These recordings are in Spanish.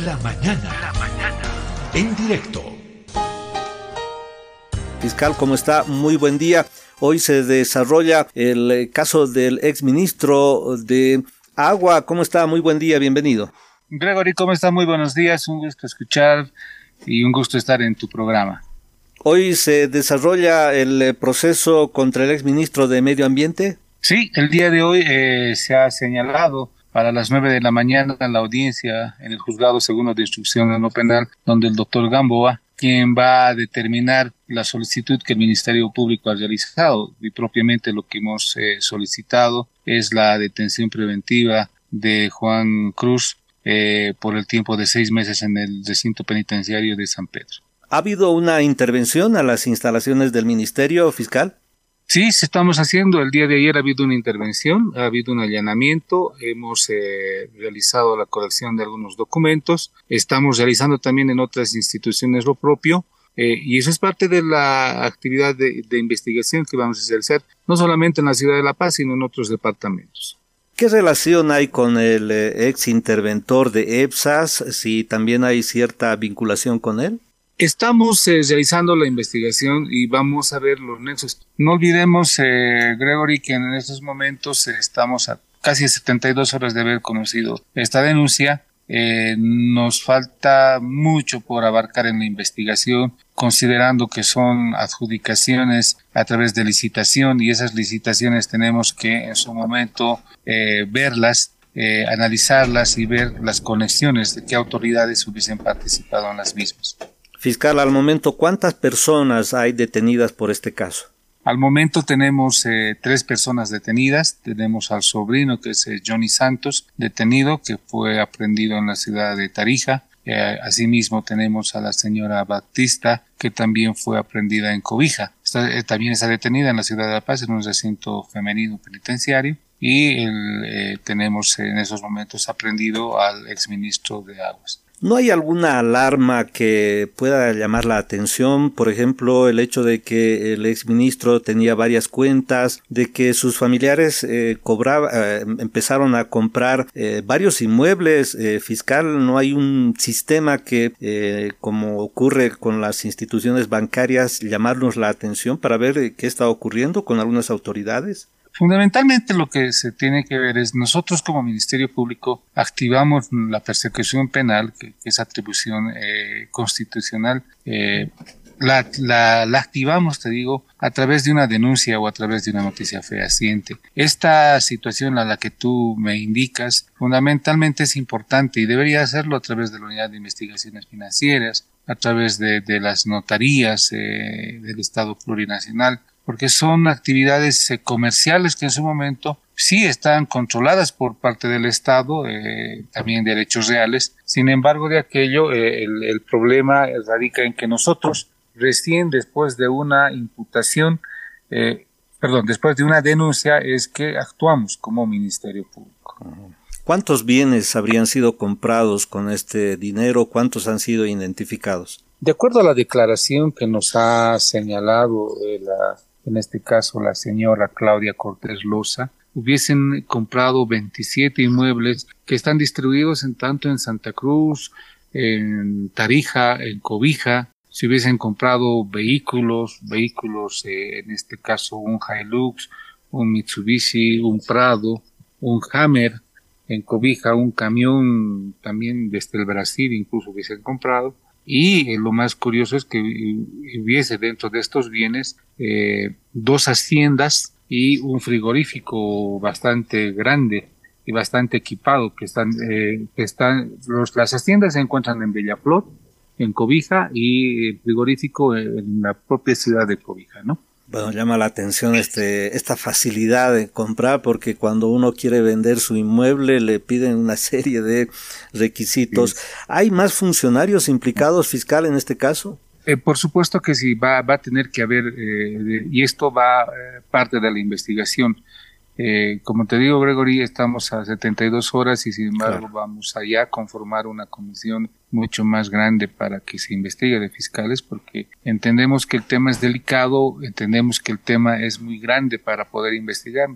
La mañana. La mañana. En directo. Fiscal, ¿cómo está? Muy buen día. Hoy se desarrolla el eh, caso del exministro de Agua. ¿Cómo está? Muy buen día, bienvenido. Gregory, ¿cómo está? Muy buenos días. Un gusto escuchar y un gusto estar en tu programa. Hoy se desarrolla el eh, proceso contra el exministro de Medio Ambiente. Sí, el día de hoy eh, se ha señalado para las nueve de la mañana la audiencia en el juzgado segundo de instrucción no penal, donde el doctor Gamboa, quien va a determinar la solicitud que el Ministerio Público ha realizado y propiamente lo que hemos eh, solicitado es la detención preventiva de Juan Cruz eh, por el tiempo de seis meses en el recinto penitenciario de San Pedro. ¿Ha habido una intervención a las instalaciones del Ministerio Fiscal? Sí, se estamos haciendo. El día de ayer ha habido una intervención, ha habido un allanamiento, hemos eh, realizado la colección de algunos documentos, estamos realizando también en otras instituciones lo propio. Eh, y eso es parte de la actividad de, investigación que vamos a realizar, no solamente en la ciudad de La Paz, sino en otros departamentos. ¿Qué relación hay con el eh, ex interventor de EPSAS? Si también hay cierta vinculación con él. Estamos eh, realizando la investigación y vamos a ver los nexos. No olvidemos, eh, Gregory, que en estos momentos estamos a casi 72 horas de haber conocido esta denuncia. Eh, nos falta mucho por abarcar en la investigación, considerando que son adjudicaciones a través de licitación y esas licitaciones tenemos que en su momento verlas analizarlas y ver las conexiones de qué autoridades hubiesen participado en las mismas. Fiscal, al momento, ¿cuántas personas hay detenidas por este caso? Al momento tenemos eh, tres personas detenidas. Tenemos al sobrino, que es eh, Johnny Santos, detenido, que fue aprendido en la ciudad de Tarija. Eh, asimismo tenemos a la señora Batista, que también fue aprendida en Cobija. también está detenida en la ciudad de La Paz, en un recinto femenino penitenciario. Y tenemos en esos momentos aprendido al exministro de Aguas. ¿No hay alguna alarma que pueda llamar la atención? Por ejemplo, el hecho de que el exministro tenía varias cuentas, de que sus familiares eh, eh empezaron a comprar eh, varios inmuebles eh, fiscal. ¿No hay un sistema que, como ocurre con las instituciones bancarias, llamarnos la atención para ver qué está ocurriendo con algunas autoridades? Fundamentalmente lo que se tiene que ver es nosotros como Ministerio Público activamos la persecución penal, que, es atribución eh, constitucional, eh, la, activamos, te digo, a través de una denuncia o a través de una noticia fehaciente. Esta situación a la que tú me indicas fundamentalmente es importante y debería hacerlo a través de la Unidad de Investigaciones Financieras, a través de, de las notarías eh, del Estado Plurinacional, porque son actividades eh, comerciales que en su momento sí están controladas por parte del Estado, eh, también derechos reales. Sin embargo, de aquello, eh, el, problema radica en que nosotros, recién después de una imputación, perdón, después de una denuncia, es que actuamos como Ministerio Público. ¿Cuántos bienes habrían sido comprados con este dinero? ¿Cuántos han sido identificados? De acuerdo a la declaración que nos ha señalado la en este caso la señora Claudia Cortés Loza, hubiesen comprado 27 inmuebles que están distribuidos en tanto en Santa Cruz, en Tarija, en Cobija, si hubiesen comprado vehículos, vehículos, eh, en este caso un Hilux, un Mitsubishi, un Prado, un Hammer, en Cobija un camión también desde el Brasil incluso hubiesen comprado, y eh, lo más curioso es que hubiese dentro de estos bienes eh, dos haciendas y un frigorífico bastante grande y bastante equipado que están, eh, que están los, las haciendas se encuentran en Bellaflor, en Cobija y el frigorífico en la propia ciudad de Cobija, ¿no? Bueno, llama la atención este, esta facilidad de comprar porque cuando uno quiere vender su inmueble le piden una serie de requisitos. ¿Hay más funcionarios implicados fiscal en este caso? Eh, por supuesto que sí, va, va a tener que haber, eh, y esto va eh, parte de la investigación. Eh, como te digo, Gregory, estamos a 72 horas y sin embargo vamos allá a conformar una comisión mucho más grande para que se investigue de fiscales porque entendemos que el tema es delicado, entendemos que el tema es muy grande para poder investigar.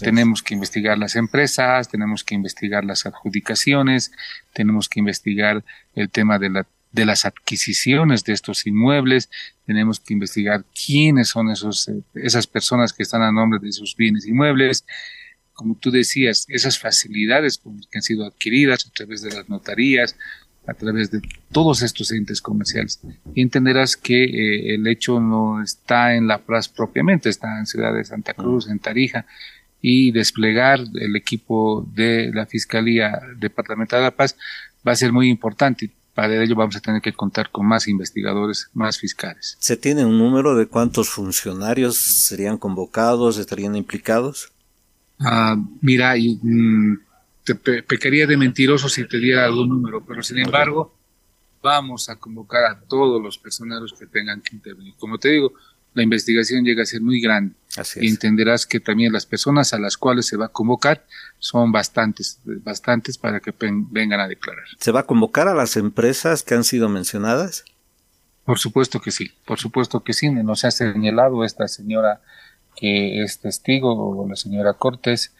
tenemos que investigar las empresas, tenemos que investigar las adjudicaciones, tenemos que investigar el tema de, la, de las adquisiciones de estos inmuebles, tenemos que investigar quiénes son esos, eh, esas personas que están a nombre de esos bienes inmuebles, como tú decías, esas facilidades que han sido adquiridas a través de las notarías, a través de todos estos entes comerciales. Entenderás que eh, el hecho no está en La Paz propiamente, está en Ciudad de Santa Cruz, en Tarija, y desplegar el equipo de la Fiscalía Departamental de La Paz va a ser muy importante. Para ello vamos a tener que contar con más investigadores, más fiscales. ¿Se tiene un número de cuántos funcionarios serían convocados, estarían implicados? Ah, mira, mm, te pecaría de mentiroso si te diera algún número, pero sin embargo, vamos a convocar a todos los personeros que tengan que intervenir. Como te digo, la investigación llega a ser muy grande. Y entenderás que también las personas a las cuales se va a convocar son bastantes, bastantes para que vengan a declarar. ¿Se va a convocar a las empresas que han sido mencionadas? Por supuesto que sí, por supuesto que sí. Nos ha señalado esta señora que es testigo, la señora Cortés,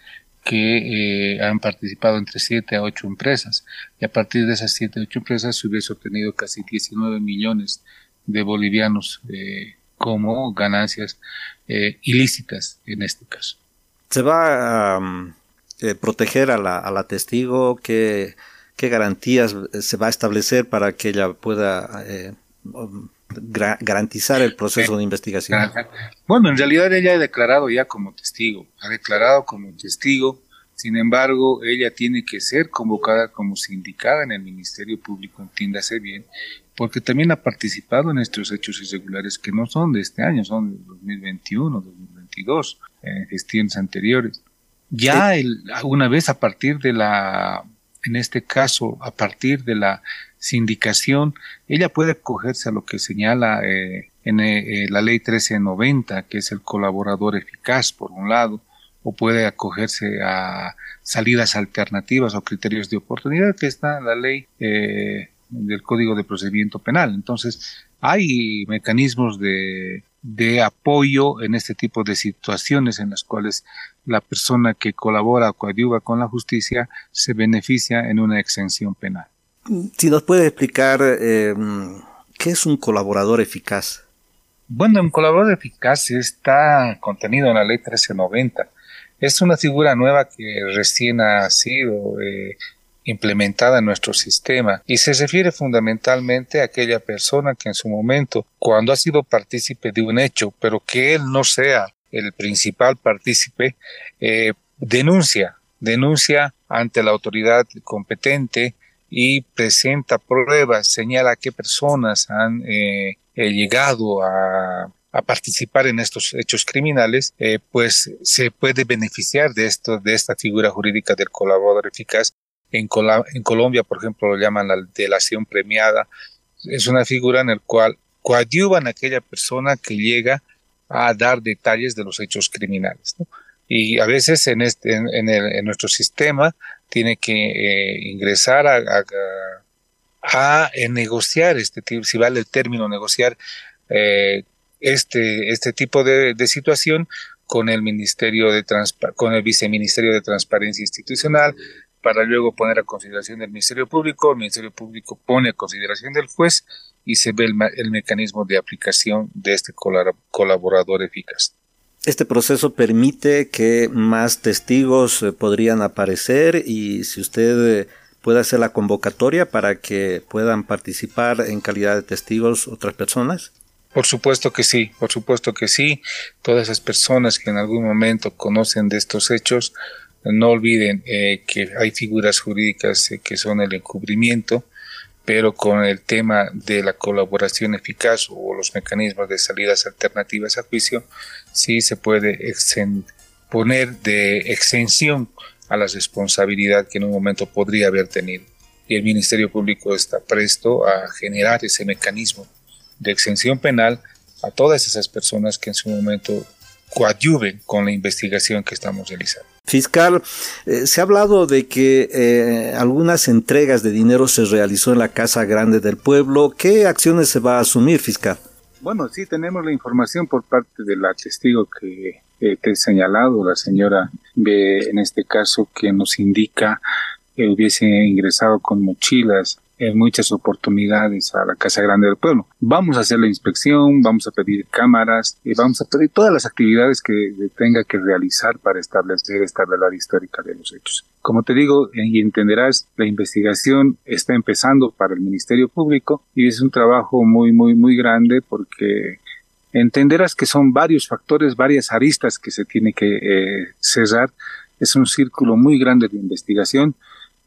que eh, han participado entre siete a ocho empresas. Y a partir de esas siete a ocho empresas se hubiese obtenido casi 19 millones de bolivianos eh, como ganancias eh, ilícitas en este caso. ¿Se va a proteger a la, a la testigo? ¿Qué, ¿Qué, garantías se va a establecer para que ella pueda garantizar el proceso de investigación. Bueno, en realidad ella ha declarado ya como testigo, ha declarado como testigo, sin embargo, ella tiene que ser convocada como sindicada en el Ministerio Público, entiéndase bien, porque también ha participado en estos hechos irregulares que no son de este año, son de 2021, 2022, en gestiones anteriores. Ya el, una vez a partir de la, en este caso, a partir de la sindicación, ella puede acogerse a lo que señala eh, en eh, la ley 1390, que es el colaborador eficaz, por un lado, o puede acogerse a salidas alternativas o criterios de oportunidad, que está en la ley eh, del Código de Procedimiento Penal. Entonces, hay mecanismos de, de apoyo en este tipo de situaciones en las cuales la persona que colabora o coadyuva con la justicia se beneficia en una exención penal. Si nos puede explicar eh, qué es un colaborador eficaz. Bueno, un colaborador eficaz está contenido en la ley 1390. Es una figura nueva que recién ha sido eh, implementada en nuestro sistema y se refiere fundamentalmente a aquella persona que en su momento, cuando ha sido partícipe de un hecho, pero que él no sea el principal partícipe, eh, denuncia, denuncia ante la autoridad competente y presenta pruebas, señala qué personas han eh, eh, llegado a, participar en estos hechos criminales, pues se puede beneficiar de esto, de esta figura jurídica del colaborador eficaz. En, en Colombia, por ejemplo, lo llaman la delación premiada. Es una figura en la cual coadyuvan a aquella persona que llega a dar detalles de los hechos criminales. Y a veces en, este, en, el, en nuestro sistema tiene que eh, ingresar a, a, negociar este tipo, si vale el término negociar eh, este, este tipo de, situación con el Ministerio de con el Viceministerio de Transparencia Institucional para luego poner a consideración del Ministerio Público, el Ministerio Público pone a consideración del juez y se ve el, el mecanismo de aplicación de este colaborador eficaz. Este proceso permite que más testigos eh, podrían aparecer y si usted eh, puede hacer la convocatoria para que puedan participar en calidad de testigos otras personas. Por supuesto que sí, por supuesto que sí. Todas esas personas que en algún momento conocen de estos hechos, no olviden eh, que hay figuras jurídicas que son el encubrimiento, pero con el tema de la colaboración eficaz o los mecanismos de salidas alternativas a juicio, sí se puede poner de exención a la responsabilidad que en un momento podría haber tenido. Y el Ministerio Público está presto a generar ese mecanismo de exención penal a todas esas personas que en su momento coadyuven con la investigación que estamos realizando. Fiscal, eh, se ha hablado de que eh, algunas entregas de dinero se realizó en la Casa Grande del Pueblo. ¿Qué acciones se va a asumir, fiscal? Bueno, sí tenemos la información por parte del testigo que eh, te he señalado, la señora ve en este caso que nos indica que hubiese ingresado con mochilas en muchas oportunidades a la Casa Grande del Pueblo. Vamos a hacer la inspección, vamos a pedir cámaras y vamos a pedir todas las actividades que tenga que realizar para establecer esta verdad histórica de los hechos. Como te digo, y entenderás, la investigación está empezando para el Ministerio Público y es un trabajo muy, muy, muy grande porque entenderás que son varios factores, varias aristas que se tiene que eh, cerrar. Es un círculo muy grande de investigación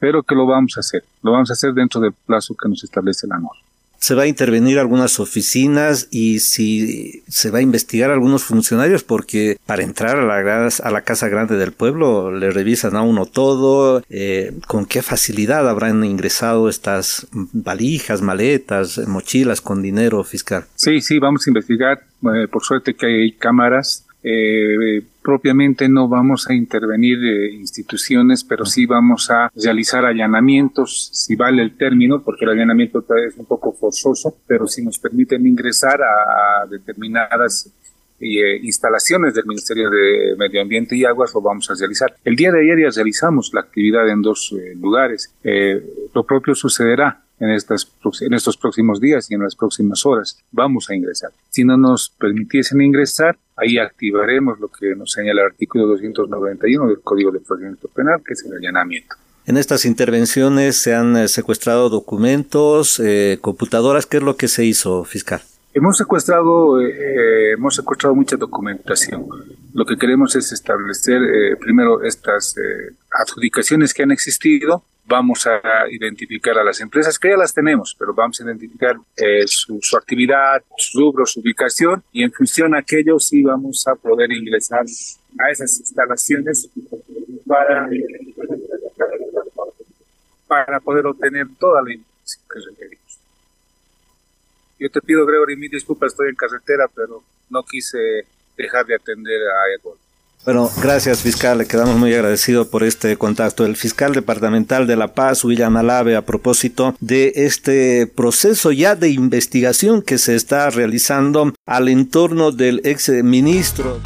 pero que lo vamos a hacer. Lo vamos a hacer dentro del plazo que nos establece la norma. Se va a intervenir algunas oficinas y si se va a investigar a algunos funcionarios porque para entrar a la, a la Casa Grande del Pueblo le revisan a uno todo, eh, con qué facilidad habrán ingresado estas valijas, maletas, mochilas con dinero fiscal. Sí, sí, vamos a investigar. Eh, por suerte que hay cámaras eh, propiamente no vamos a intervenir eh, instituciones, pero sí vamos a realizar allanamientos, si vale el término, porque el allanamiento es un poco forzoso, pero si nos permiten ingresar a, determinadas eh, instalaciones del Ministerio de Medio Ambiente y Aguas, lo vamos a realizar. El día de ayer ya realizamos la actividad en dos eh, lugares. lo propio sucederá en, estas, en estos próximos días y en las próximas horas. Vamos a ingresar. Si no nos permitiesen ingresar, ahí activaremos lo que nos señala el artículo 291 del Código de Procedimiento Penal, que es el allanamiento. En estas intervenciones se han eh, secuestrado documentos, eh, computadoras. ¿Qué es lo que se hizo, fiscal? Hemos secuestrado, eh, hemos secuestrado mucha documentación. Lo que queremos es establecer primero estas adjudicaciones que han existido vamos a identificar a las empresas que ya las tenemos, pero vamos a identificar eh, su, actividad, su rubro, su ubicación y en función a aquello sí vamos a poder ingresar a esas instalaciones para, para poder obtener toda la información que requerimos. Yo te pido, Gregory, mi disculpa, estoy en carretera, pero no quise dejar de atender a Egon. Bueno, gracias fiscal, le quedamos muy agradecidos por este contacto. El fiscal departamental de La Paz, William Alave, a propósito de este proceso ya de investigación que se está realizando al entorno del ex ministro.